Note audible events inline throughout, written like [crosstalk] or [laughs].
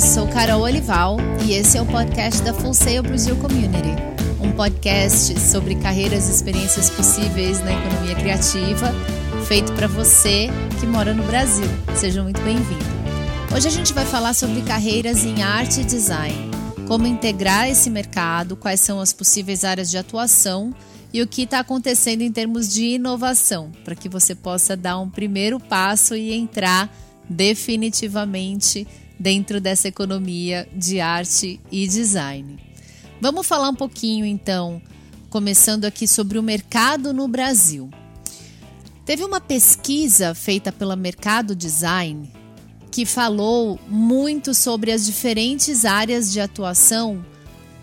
sou Carol Olival e esse é o podcast da Full Sail Brasil Community, um podcast sobre carreiras e experiências possíveis na economia criativa, feito para você que mora no Brasil. Seja muito bem-vindo. Hoje a gente vai falar sobre carreiras em arte e design, como integrar esse mercado, quais são as possíveis áreas de atuação e o que está acontecendo em termos de inovação, para que você possa dar um primeiro passo e entrar definitivamente dentro dessa economia de arte e design. Vamos falar um pouquinho então, começando aqui sobre o mercado no Brasil. Teve uma pesquisa feita pela Mercado Design que falou muito sobre as diferentes áreas de atuação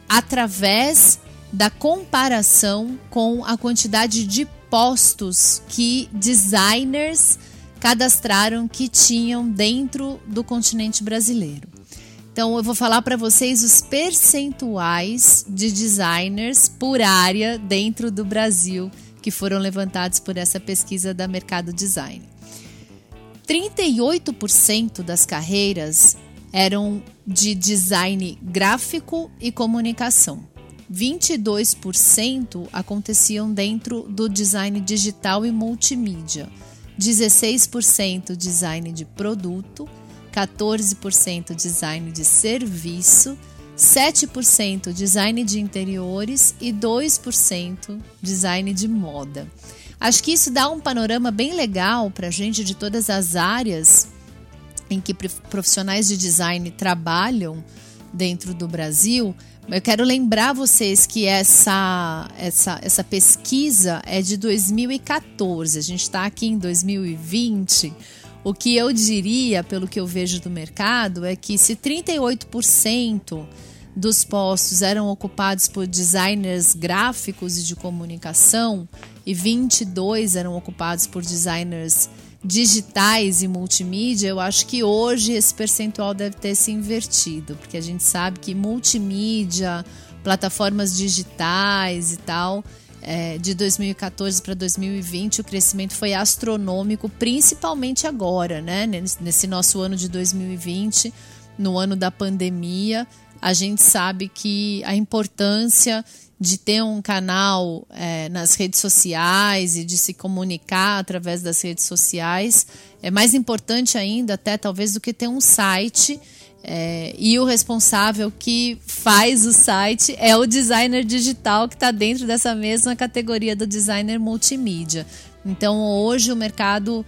através da comparação com a quantidade de postos que designers cadastraram que tinham dentro do continente brasileiro. Então, eu vou falar para vocês os percentuais de designers por área dentro do Brasil que foram levantados por essa pesquisa da Mercado Design. 38% das carreiras eram de design gráfico e comunicação. 22% aconteciam dentro do design digital e multimídia. 16% design de produto, 14% design de serviço, 7% design de interiores e 2% design de moda. Acho que isso dá um panorama bem legal para a gente de todas as áreas em que profissionais de design trabalham dentro do Brasil, eu quero lembrar vocês que essa, essa, essa pesquisa é de 2014. A gente está aqui em 2020. O que eu diria, pelo que eu vejo do mercado, é que se 38% dos postos eram ocupados por designers gráficos e de comunicação e 22 eram ocupados por designers digitais e multimídia, eu acho que hoje esse percentual deve ter se invertido, porque a gente sabe que multimídia, plataformas digitais e tal, é, de 2014 para 2020 o crescimento foi astronômico, principalmente agora, né? Nesse nosso ano de 2020, no ano da pandemia, a gente sabe que a importância de ter um canal é, nas redes sociais e de se comunicar através das redes sociais é mais importante ainda, até talvez, do que ter um site. É, e o responsável que faz o site é o designer digital que está dentro dessa mesma categoria do designer multimídia. Então, hoje o mercado,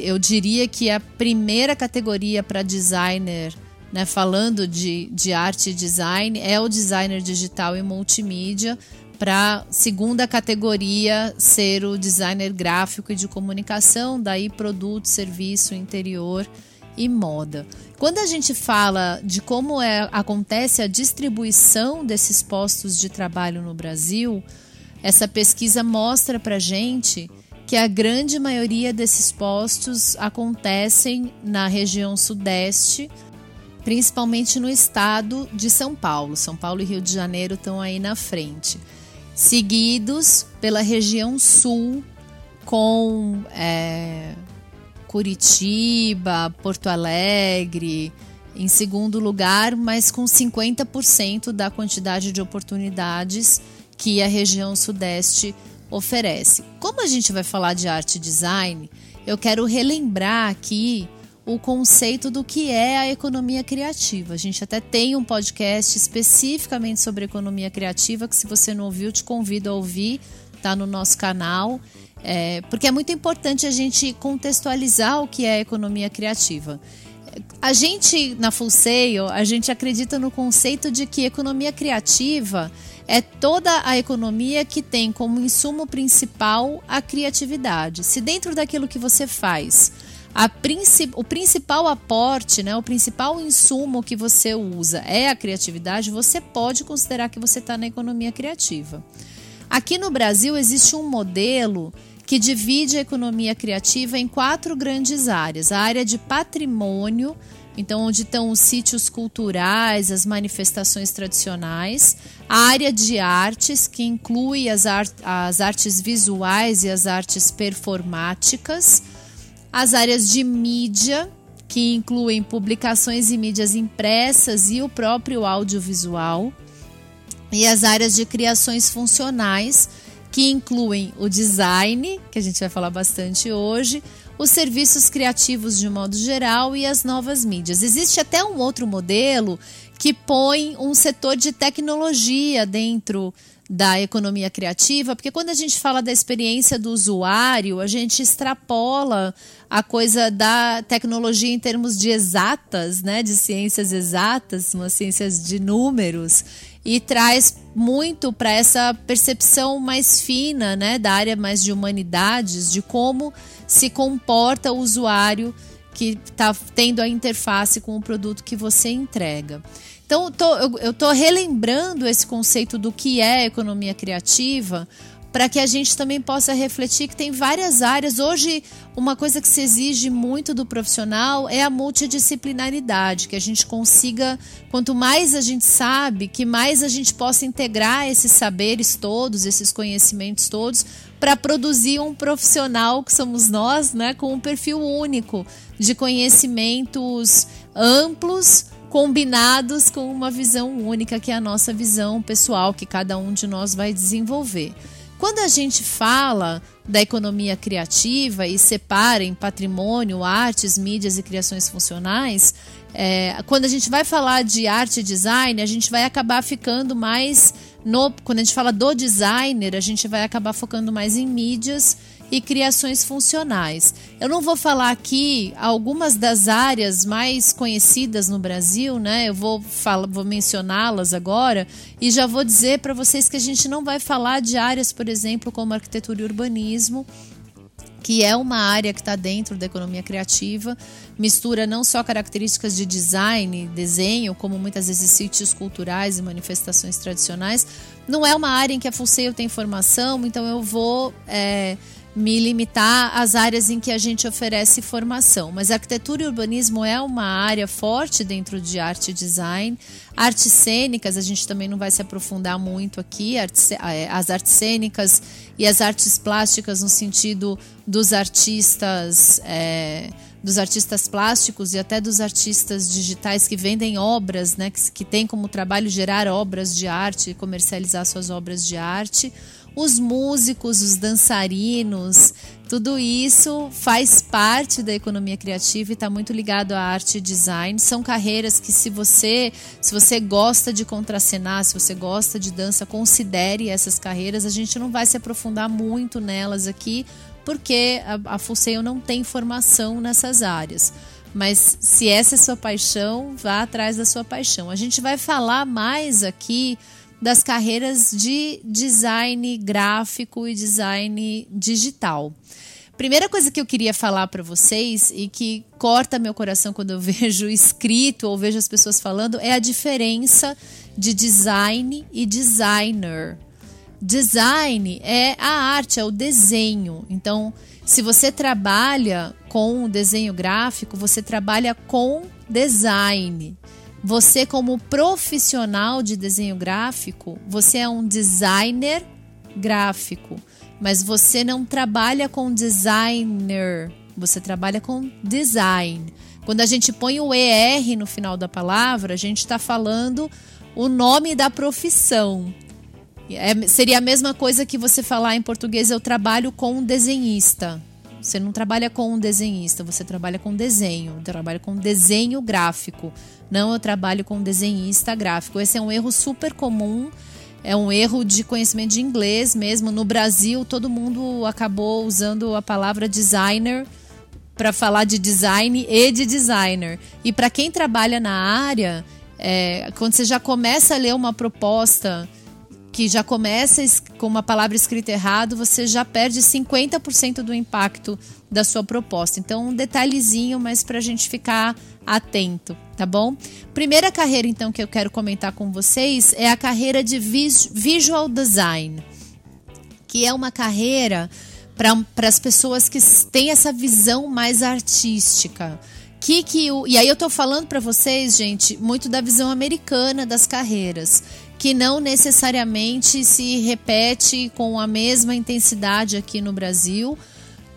eu diria que a primeira categoria para designer né, falando de, de arte e design, é o designer digital e multimídia, para segunda categoria ser o designer gráfico e de comunicação, daí produto, serviço, interior e moda. Quando a gente fala de como é, acontece a distribuição desses postos de trabalho no Brasil, essa pesquisa mostra para gente que a grande maioria desses postos acontecem na região sudeste, principalmente no estado de São Paulo. São Paulo e Rio de Janeiro estão aí na frente, seguidos pela região sul, com é, Curitiba, Porto Alegre, em segundo lugar, mas com 50% da quantidade de oportunidades que a região sudeste oferece. Como a gente vai falar de arte e design, eu quero relembrar aqui o conceito do que é a economia criativa. A gente até tem um podcast especificamente sobre economia criativa, que se você não ouviu, te convido a ouvir, está no nosso canal. É, porque é muito importante a gente contextualizar o que é a economia criativa. A gente, na Full Sail, a gente acredita no conceito de que economia criativa é toda a economia que tem como insumo principal a criatividade. Se dentro daquilo que você faz o principal aporte, né, o principal insumo que você usa é a criatividade, você pode considerar que você está na economia criativa. Aqui no Brasil existe um modelo que divide a economia criativa em quatro grandes áreas: a área de patrimônio, então onde estão os sítios culturais, as manifestações tradicionais, a área de artes, que inclui as, as artes visuais e as artes performáticas as áreas de mídia, que incluem publicações e mídias impressas e o próprio audiovisual, e as áreas de criações funcionais, que incluem o design, que a gente vai falar bastante hoje, os serviços criativos de modo geral e as novas mídias. Existe até um outro modelo que põe um setor de tecnologia dentro da economia criativa, porque quando a gente fala da experiência do usuário, a gente extrapola a coisa da tecnologia em termos de exatas, né, de ciências exatas, umas ciências de números, e traz muito para essa percepção mais fina, né, da área mais de humanidades, de como se comporta o usuário que está tendo a interface com o produto que você entrega. Então, tô, eu estou relembrando esse conceito do que é economia criativa para que a gente também possa refletir que tem várias áreas. Hoje, uma coisa que se exige muito do profissional é a multidisciplinaridade, que a gente consiga, quanto mais a gente sabe, que mais a gente possa integrar esses saberes todos, esses conhecimentos todos, para produzir um profissional que somos nós, né, com um perfil único de conhecimentos amplos combinados com uma visão única, que é a nossa visão pessoal, que cada um de nós vai desenvolver. Quando a gente fala da economia criativa e separa em patrimônio, artes, mídias e criações funcionais, é, quando a gente vai falar de arte e design, a gente vai acabar ficando mais no. Quando a gente fala do designer, a gente vai acabar focando mais em mídias e criações funcionais. Eu não vou falar aqui algumas das áreas mais conhecidas no Brasil, né? Eu vou, vou mencioná-las agora e já vou dizer para vocês que a gente não vai falar de áreas, por exemplo, como arquitetura e urbanismo, que é uma área que está dentro da economia criativa, mistura não só características de design, desenho, como muitas vezes sítios culturais e manifestações tradicionais. Não é uma área em que a Fulseio tem formação, então eu vou é, me limitar às áreas em que a gente oferece formação. Mas arquitetura e urbanismo é uma área forte dentro de arte e design. Artes cênicas, a gente também não vai se aprofundar muito aqui. É, as artes cênicas e as artes plásticas no sentido dos artistas. É, dos artistas plásticos e até dos artistas digitais que vendem obras, né, que, que têm como trabalho gerar obras de arte comercializar suas obras de arte os músicos, os dançarinos, tudo isso faz parte da economia criativa e está muito ligado à arte e design. São carreiras que se você, se você gosta de contracenar, se você gosta de dança, considere essas carreiras. A gente não vai se aprofundar muito nelas aqui, porque a, a não tem formação nessas áreas. Mas se essa é sua paixão, vá atrás da sua paixão. A gente vai falar mais aqui das carreiras de design gráfico e design digital. Primeira coisa que eu queria falar para vocês e que corta meu coração quando eu [laughs] vejo escrito ou vejo as pessoas falando é a diferença de design e designer. Design é a arte, é o desenho. Então, se você trabalha com desenho gráfico, você trabalha com design. Você, como profissional de desenho gráfico, você é um designer gráfico, mas você não trabalha com designer, você trabalha com design. Quando a gente põe o ER no final da palavra, a gente está falando o nome da profissão. É, seria a mesma coisa que você falar em português: eu trabalho com desenhista. Você não trabalha com um desenhista, você trabalha com desenho, trabalha com desenho gráfico. Não, eu trabalho com desenhista gráfico. Esse é um erro super comum. É um erro de conhecimento de inglês mesmo. No Brasil, todo mundo acabou usando a palavra designer para falar de design e de designer. E para quem trabalha na área, é, quando você já começa a ler uma proposta que já começa com uma palavra escrita errado, você já perde 50% do impacto da sua proposta. Então, um detalhezinho, mas para a gente ficar atento, tá bom? Primeira carreira, então, que eu quero comentar com vocês é a carreira de Visual Design, que é uma carreira para as pessoas que têm essa visão mais artística. Que que e aí eu tô falando para vocês, gente, muito da visão americana das carreiras que não necessariamente se repete com a mesma intensidade aqui no Brasil.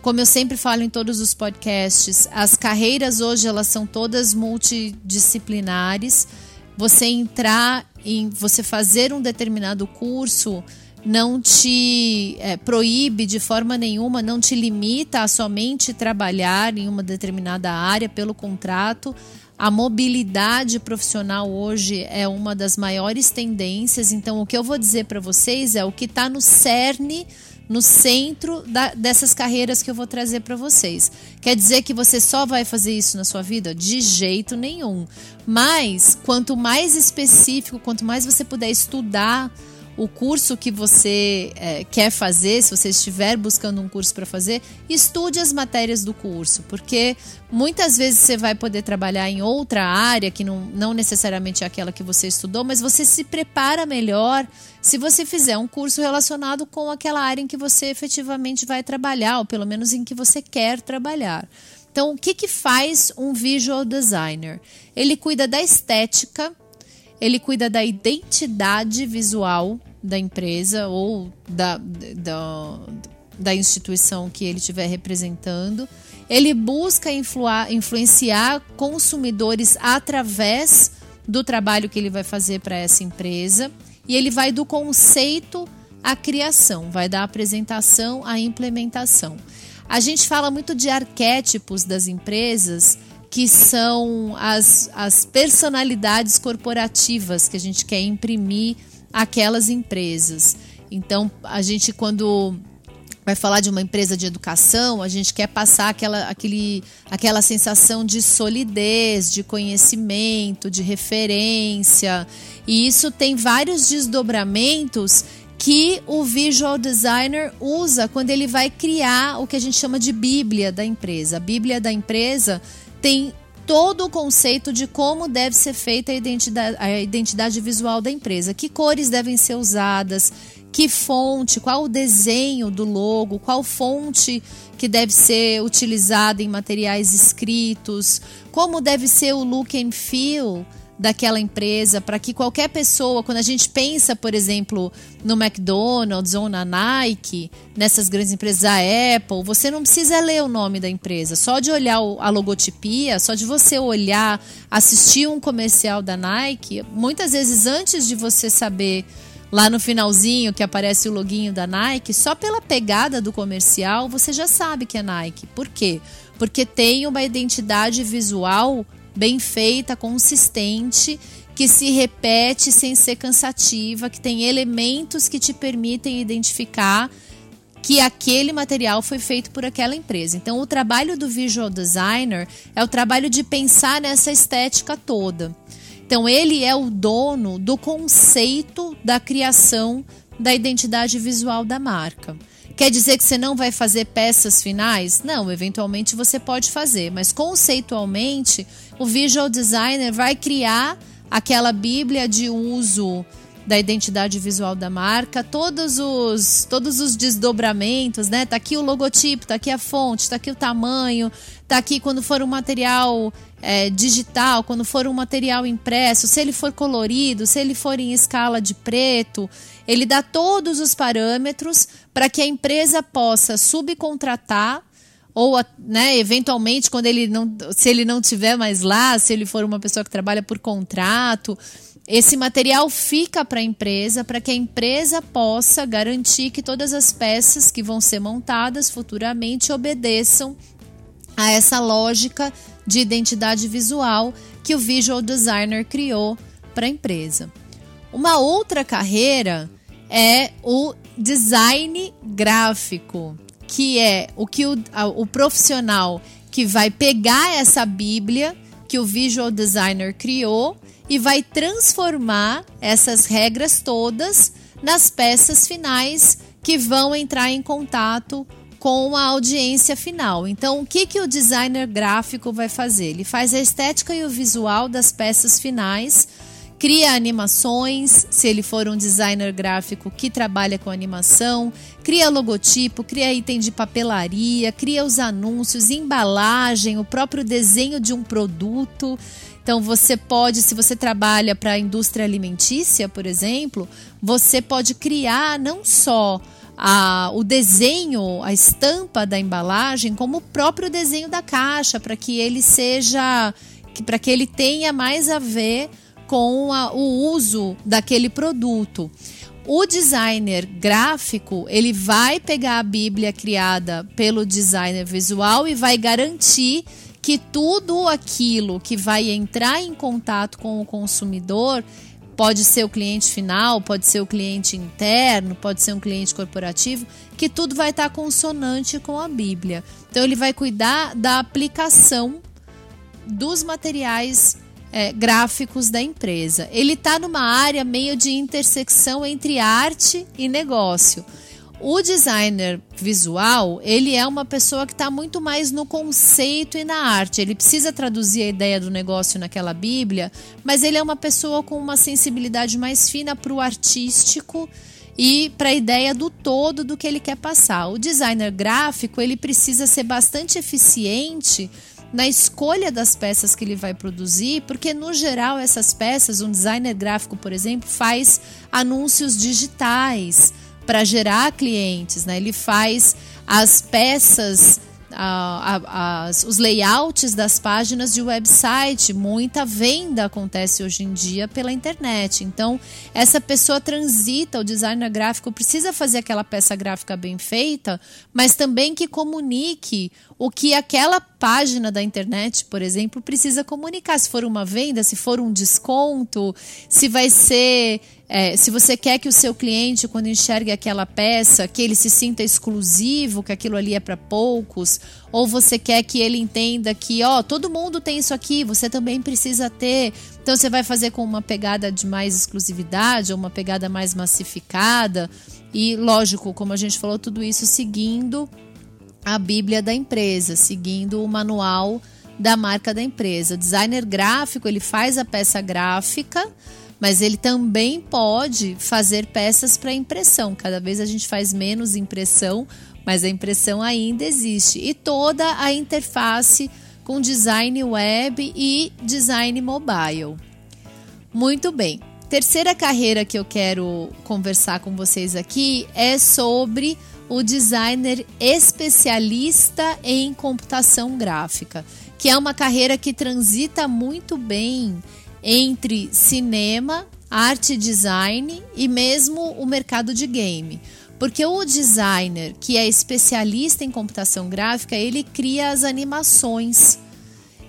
Como eu sempre falo em todos os podcasts, as carreiras hoje elas são todas multidisciplinares. Você entrar em você fazer um determinado curso não te é, proíbe de forma nenhuma, não te limita a somente trabalhar em uma determinada área pelo contrato. A mobilidade profissional hoje é uma das maiores tendências, então o que eu vou dizer para vocês é o que está no cerne no centro da, dessas carreiras que eu vou trazer para vocês. Quer dizer que você só vai fazer isso na sua vida? De jeito nenhum. Mas quanto mais específico, quanto mais você puder estudar o curso que você é, quer fazer, se você estiver buscando um curso para fazer, estude as matérias do curso, porque muitas vezes você vai poder trabalhar em outra área que não, não necessariamente é aquela que você estudou, mas você se prepara melhor se você fizer um curso relacionado com aquela área em que você efetivamente vai trabalhar, ou pelo menos em que você quer trabalhar. Então, o que, que faz um visual designer? Ele cuida da estética, ele cuida da identidade visual da empresa ou da, da, da instituição que ele estiver representando. Ele busca influar, influenciar consumidores através do trabalho que ele vai fazer para essa empresa. E ele vai do conceito à criação, vai da apresentação à implementação. A gente fala muito de arquétipos das empresas, que são as, as personalidades corporativas que a gente quer imprimir aquelas empresas. Então, a gente, quando vai falar de uma empresa de educação, a gente quer passar aquela, aquele, aquela sensação de solidez, de conhecimento, de referência. E isso tem vários desdobramentos que o visual designer usa quando ele vai criar o que a gente chama de bíblia da empresa. A bíblia da empresa tem todo o conceito de como deve ser feita a identidade, a identidade visual da empresa, que cores devem ser usadas, que fonte, qual o desenho do logo, qual fonte que deve ser utilizada em materiais escritos, como deve ser o look and feel daquela empresa, para que qualquer pessoa, quando a gente pensa, por exemplo, no McDonald's ou na Nike, nessas grandes empresas, a Apple, você não precisa ler o nome da empresa, só de olhar a logotipia, só de você olhar, assistir um comercial da Nike, muitas vezes antes de você saber lá no finalzinho que aparece o loginho da Nike, só pela pegada do comercial você já sabe que é Nike. Por quê? Porque tem uma identidade visual bem feita, consistente, que se repete sem ser cansativa, que tem elementos que te permitem identificar que aquele material foi feito por aquela empresa. Então, o trabalho do visual designer é o trabalho de pensar nessa estética toda. Então, ele é o dono do conceito da criação da identidade visual da marca. Quer dizer que você não vai fazer peças finais? Não, eventualmente você pode fazer, mas conceitualmente o visual designer vai criar aquela bíblia de uso da identidade visual da marca, todos os todos os desdobramentos, né? Tá aqui o logotipo, tá aqui a fonte, tá aqui o tamanho, tá aqui quando for um material é, digital, quando for um material impresso, se ele for colorido, se ele for em escala de preto, ele dá todos os parâmetros para que a empresa possa subcontratar ou né, eventualmente quando ele não se ele não tiver mais lá, se ele for uma pessoa que trabalha por contrato, esse material fica para a empresa para que a empresa possa garantir que todas as peças que vão ser montadas futuramente obedeçam a essa lógica de identidade visual que o visual designer criou para a empresa. Uma outra carreira é o design gráfico, que é o que o, o profissional que vai pegar essa Bíblia que o visual designer criou e vai transformar essas regras todas nas peças finais que vão entrar em contato com a audiência final. Então, o que, que o designer gráfico vai fazer? Ele faz a estética e o visual das peças finais, cria animações, se ele for um designer gráfico que trabalha com animação, cria logotipo, cria item de papelaria, cria os anúncios, embalagem, o próprio desenho de um produto. Então você pode, se você trabalha para a indústria alimentícia, por exemplo, você pode criar não só a, o desenho, a estampa da embalagem como o próprio desenho da caixa, para que ele seja, para que ele tenha mais a ver com a, o uso daquele produto. O designer gráfico, ele vai pegar a Bíblia criada pelo designer visual e vai garantir que tudo aquilo que vai entrar em contato com o consumidor pode ser o cliente final, pode ser o cliente interno, pode ser um cliente corporativo, que tudo vai estar consonante com a Bíblia. Então ele vai cuidar da aplicação dos materiais é, gráficos da empresa. Ele está numa área meio de intersecção entre arte e negócio. O designer visual, ele é uma pessoa que está muito mais no conceito e na arte. Ele precisa traduzir a ideia do negócio naquela Bíblia, mas ele é uma pessoa com uma sensibilidade mais fina para o artístico e para a ideia do todo do que ele quer passar. O designer gráfico, ele precisa ser bastante eficiente na escolha das peças que ele vai produzir, porque no geral essas peças, um designer gráfico, por exemplo, faz anúncios digitais para gerar clientes, né? Ele faz as peças as, os layouts das páginas de website. Muita venda acontece hoje em dia pela internet. Então, essa pessoa transita, o designer gráfico precisa fazer aquela peça gráfica bem feita, mas também que comunique o que aquela página da internet, por exemplo, precisa comunicar. Se for uma venda, se for um desconto, se vai ser. É, se você quer que o seu cliente, quando enxergue aquela peça, que ele se sinta exclusivo, que aquilo ali é para poucos, ou você quer que ele entenda que, ó, todo mundo tem isso aqui, você também precisa ter. Então você vai fazer com uma pegada de mais exclusividade, ou uma pegada mais massificada. E, lógico, como a gente falou, tudo isso seguindo a Bíblia da empresa, seguindo o manual da marca da empresa. O designer gráfico, ele faz a peça gráfica, mas ele também pode fazer peças para impressão. Cada vez a gente faz menos impressão, mas a impressão ainda existe. E toda a interface com design web e design mobile. Muito bem. Terceira carreira que eu quero conversar com vocês aqui é sobre o designer especialista em computação gráfica, que é uma carreira que transita muito bem entre cinema, arte design e mesmo o mercado de game. Porque o designer que é especialista em computação gráfica, ele cria as animações.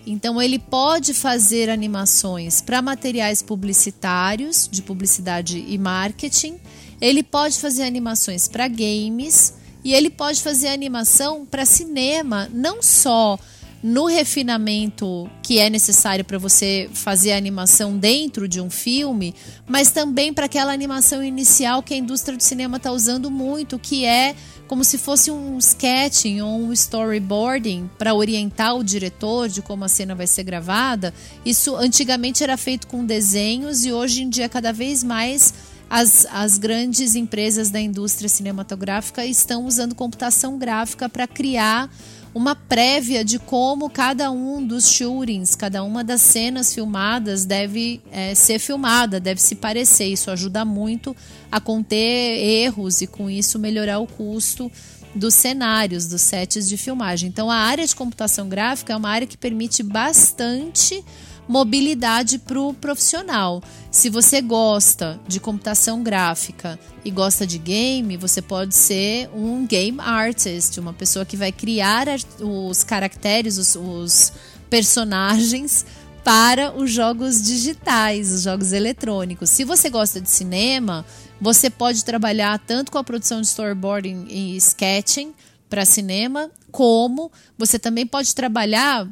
Então ele pode fazer animações para materiais publicitários, de publicidade e marketing, ele pode fazer animações para games e ele pode fazer animação para cinema, não só no refinamento que é necessário para você fazer a animação dentro de um filme, mas também para aquela animação inicial que a indústria do cinema está usando muito, que é como se fosse um sketching ou um storyboarding para orientar o diretor de como a cena vai ser gravada. Isso antigamente era feito com desenhos e hoje em dia cada vez mais as, as grandes empresas da indústria cinematográfica estão usando computação gráfica para criar uma prévia de como cada um dos shootings, cada uma das cenas filmadas deve é, ser filmada, deve se parecer. Isso ajuda muito a conter erros e, com isso, melhorar o custo dos cenários, dos sets de filmagem. Então, a área de computação gráfica é uma área que permite bastante mobilidade para o profissional. Se você gosta de computação gráfica e gosta de game, você pode ser um game artist, uma pessoa que vai criar os caracteres, os, os personagens para os jogos digitais, os jogos eletrônicos. Se você gosta de cinema, você pode trabalhar tanto com a produção de storyboarding e sketching para cinema, como você também pode trabalhar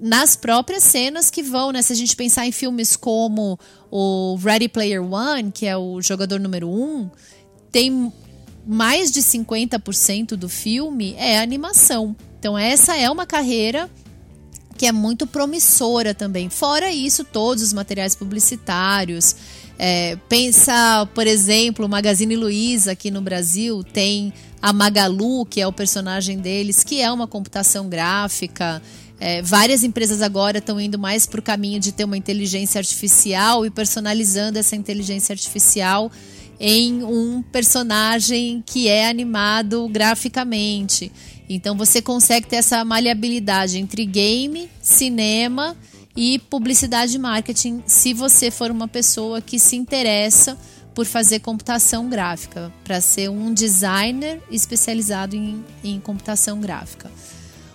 nas próprias cenas que vão, né? Se a gente pensar em filmes como o Ready Player One, que é o jogador número um, tem mais de 50% do filme é animação. Então essa é uma carreira que é muito promissora também. Fora isso, todos os materiais publicitários. É, pensa, por exemplo, o Magazine Luiza aqui no Brasil tem a Magalu, que é o personagem deles, que é uma computação gráfica. É, várias empresas agora estão indo mais para o caminho de ter uma inteligência artificial e personalizando essa inteligência artificial em um personagem que é animado graficamente. Então você consegue ter essa maleabilidade entre game, cinema e publicidade e marketing, se você for uma pessoa que se interessa por fazer computação gráfica, para ser um designer especializado em, em computação gráfica.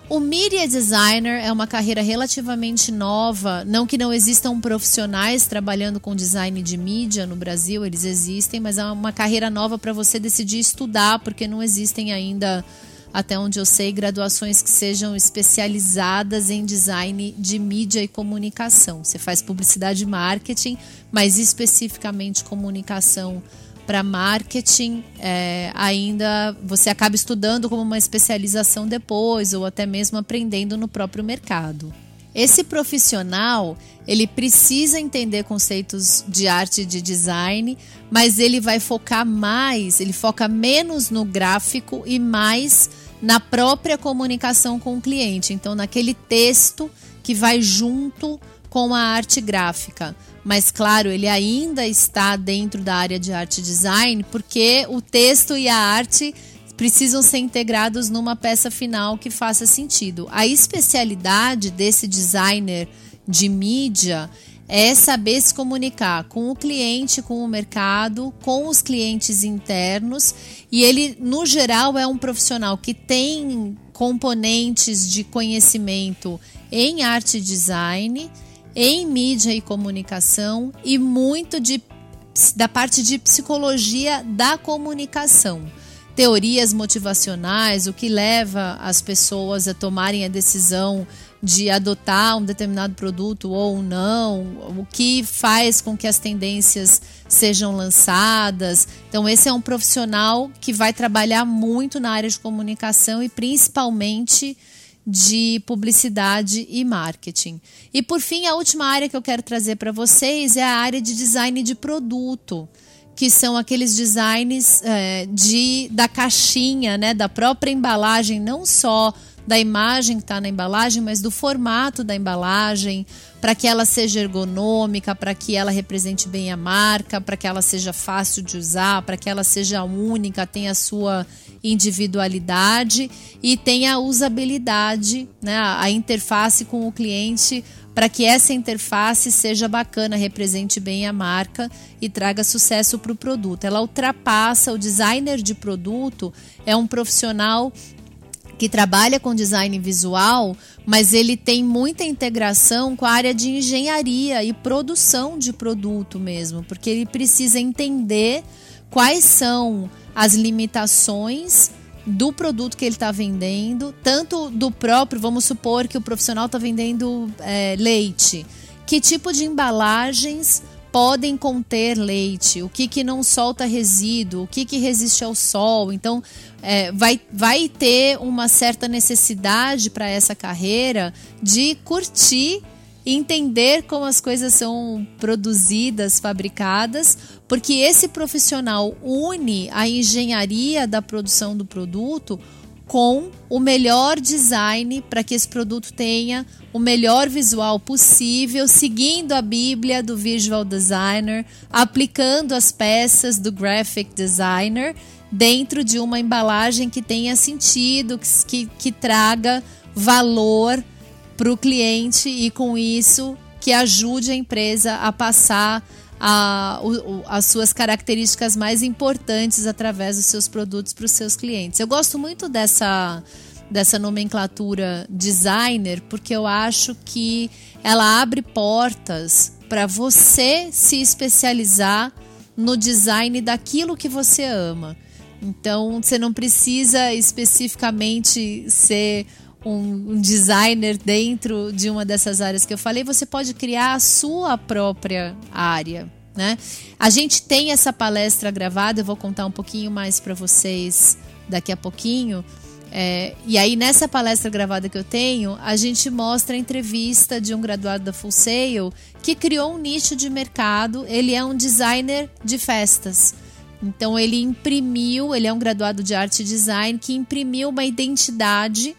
O Media Designer é uma carreira relativamente nova, não que não existam profissionais trabalhando com design de mídia no Brasil, eles existem, mas é uma carreira nova para você decidir estudar, porque não existem ainda, até onde eu sei, graduações que sejam especializadas em design de mídia e comunicação. Você faz publicidade e marketing, mas especificamente comunicação para marketing, é, ainda você acaba estudando como uma especialização depois, ou até mesmo aprendendo no próprio mercado. Esse profissional, ele precisa entender conceitos de arte e de design, mas ele vai focar mais, ele foca menos no gráfico e mais na própria comunicação com o cliente. Então, naquele texto que vai junto com a arte gráfica mas claro, ele ainda está dentro da área de arte design, porque o texto e a arte precisam ser integrados numa peça final que faça sentido. A especialidade desse designer de mídia é saber se comunicar com o cliente, com o mercado, com os clientes internos, e ele, no geral, é um profissional que tem componentes de conhecimento em arte design em mídia e comunicação e muito de, da parte de psicologia da comunicação. Teorias motivacionais, o que leva as pessoas a tomarem a decisão de adotar um determinado produto ou não, o que faz com que as tendências sejam lançadas. Então, esse é um profissional que vai trabalhar muito na área de comunicação e principalmente de publicidade e marketing. E por fim, a última área que eu quero trazer para vocês é a área de design de produto, que são aqueles designs é, de, da caixinha, né, da própria embalagem, não só da imagem que está na embalagem, mas do formato da embalagem, para que ela seja ergonômica, para que ela represente bem a marca, para que ela seja fácil de usar, para que ela seja única, tenha a sua individualidade e tenha a usabilidade, né, a interface com o cliente para que essa interface seja bacana, represente bem a marca e traga sucesso para o produto. Ela ultrapassa o designer de produto, é um profissional que trabalha com design visual, mas ele tem muita integração com a área de engenharia e produção de produto mesmo, porque ele precisa entender quais são as limitações do produto que ele está vendendo, tanto do próprio, vamos supor que o profissional está vendendo é, leite. Que tipo de embalagens podem conter leite, o que, que não solta resíduo, o que, que resiste ao sol. Então, é, vai, vai ter uma certa necessidade para essa carreira de curtir entender como as coisas são produzidas, fabricadas, porque esse profissional une a engenharia da produção do produto com o melhor design para que esse produto tenha o melhor visual possível, seguindo a Bíblia do visual designer, aplicando as peças do graphic designer dentro de uma embalagem que tenha sentido, que, que, traga valor para o cliente e com isso que ajude a empresa a passar a, o, as suas características mais importantes através dos seus produtos para os seus clientes. Eu gosto muito dessa, dessa nomenclatura designer porque eu acho que ela abre portas para você se especializar no design daquilo que você ama. Então, você não precisa especificamente ser um, designer dentro de uma dessas áreas que eu falei, você pode criar a sua própria área. Né? A gente tem essa palestra gravada, eu vou contar um pouquinho mais para vocês daqui a pouquinho. É, e aí, nessa palestra gravada que eu tenho, a gente mostra a entrevista de um graduado da Full Sail que criou um nicho de mercado. Ele é um designer de festas. Então, ele imprimiu, ele é um graduado de arte e design que imprimiu uma identidade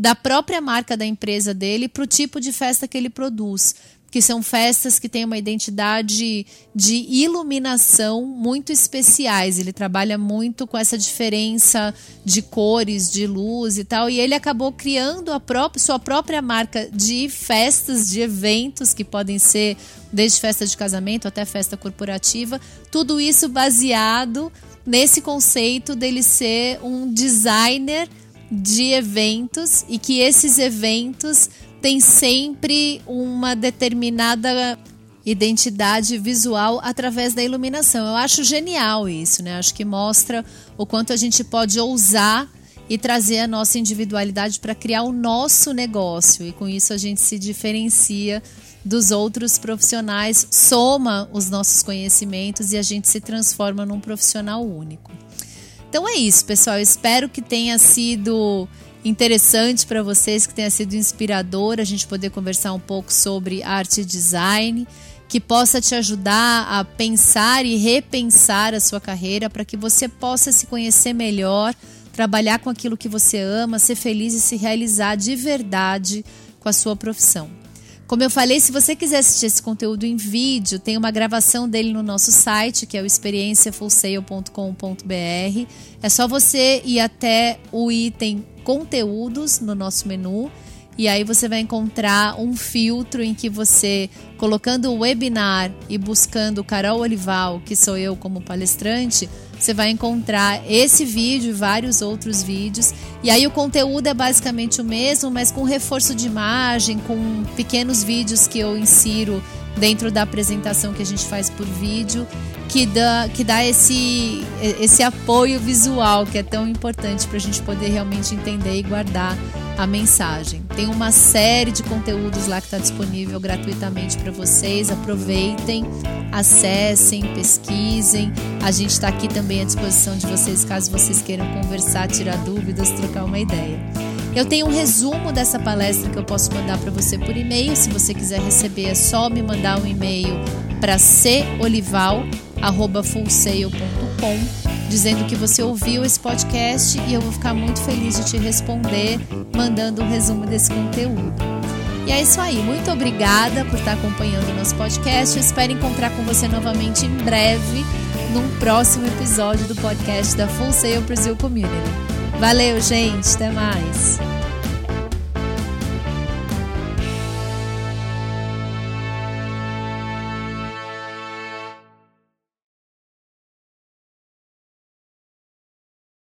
da própria marca da empresa dele para o tipo de festa que ele produz. que são festas que têm uma identidade de iluminação muito especiais. Ele trabalha muito com essa diferença de cores, de luz e tal, e ele acabou criando a própria, sua própria marca de festas, de eventos que podem ser desde festa de casamento até festa corporativa, tudo isso baseado nesse conceito dele ser um designer de eventos e que esses eventos têm sempre uma determinada identidade visual através da iluminação. Eu acho genial isso, né? Acho que mostra o quanto a gente pode ousar e trazer a nossa individualidade para criar o nosso negócio e com isso a gente se diferencia dos outros profissionais, soma os nossos conhecimentos e a gente se transforma num profissional único. Então é isso, pessoal. Eu espero que tenha sido interessante para vocês, que tenha sido inspirador a gente poder conversar um pouco sobre arte e design, que possa te ajudar a pensar e repensar a sua carreira para que você possa se conhecer melhor, trabalhar com aquilo que você ama, ser feliz e se realizar de verdade com a sua profissão. Como eu falei, se você quiser assistir esse conteúdo em vídeo, tem uma gravação dele no nosso site, que é o experienciafullsale.com.br. É só você ir até o item conteúdos no nosso menu e aí você vai encontrar um filtro em que você, colocando o webinar e buscando Carol Olival, que sou eu como palestrante, você vai encontrar esse vídeo e vários outros vídeos. E aí o conteúdo é basicamente o mesmo, mas com reforço de imagem, com pequenos vídeos que eu insiro dentro da apresentação que a gente faz por vídeo, que dá, que dá esse, esse apoio visual que é tão importante para a gente poder realmente entender e guardar a mensagem. Tem uma série de conteúdos lá que está disponível gratuitamente para vocês. Aproveitem, acessem, pesquisem. A gente está aqui também à disposição de vocês caso vocês queiram conversar, tirar dúvidas, trocar uma ideia. Eu tenho um resumo dessa palestra que eu posso mandar para você por e-mail. Se você quiser receber, é só me mandar um e-mail para colival@fullsail.com dizendo que você ouviu esse podcast e eu vou ficar muito feliz de te responder mandando um resumo desse conteúdo. E é isso aí, muito obrigada por estar acompanhando o nosso podcast. Eu espero encontrar com você novamente em breve num próximo episódio do podcast da Full Sail Brazil Community. Valeu, gente, até mais.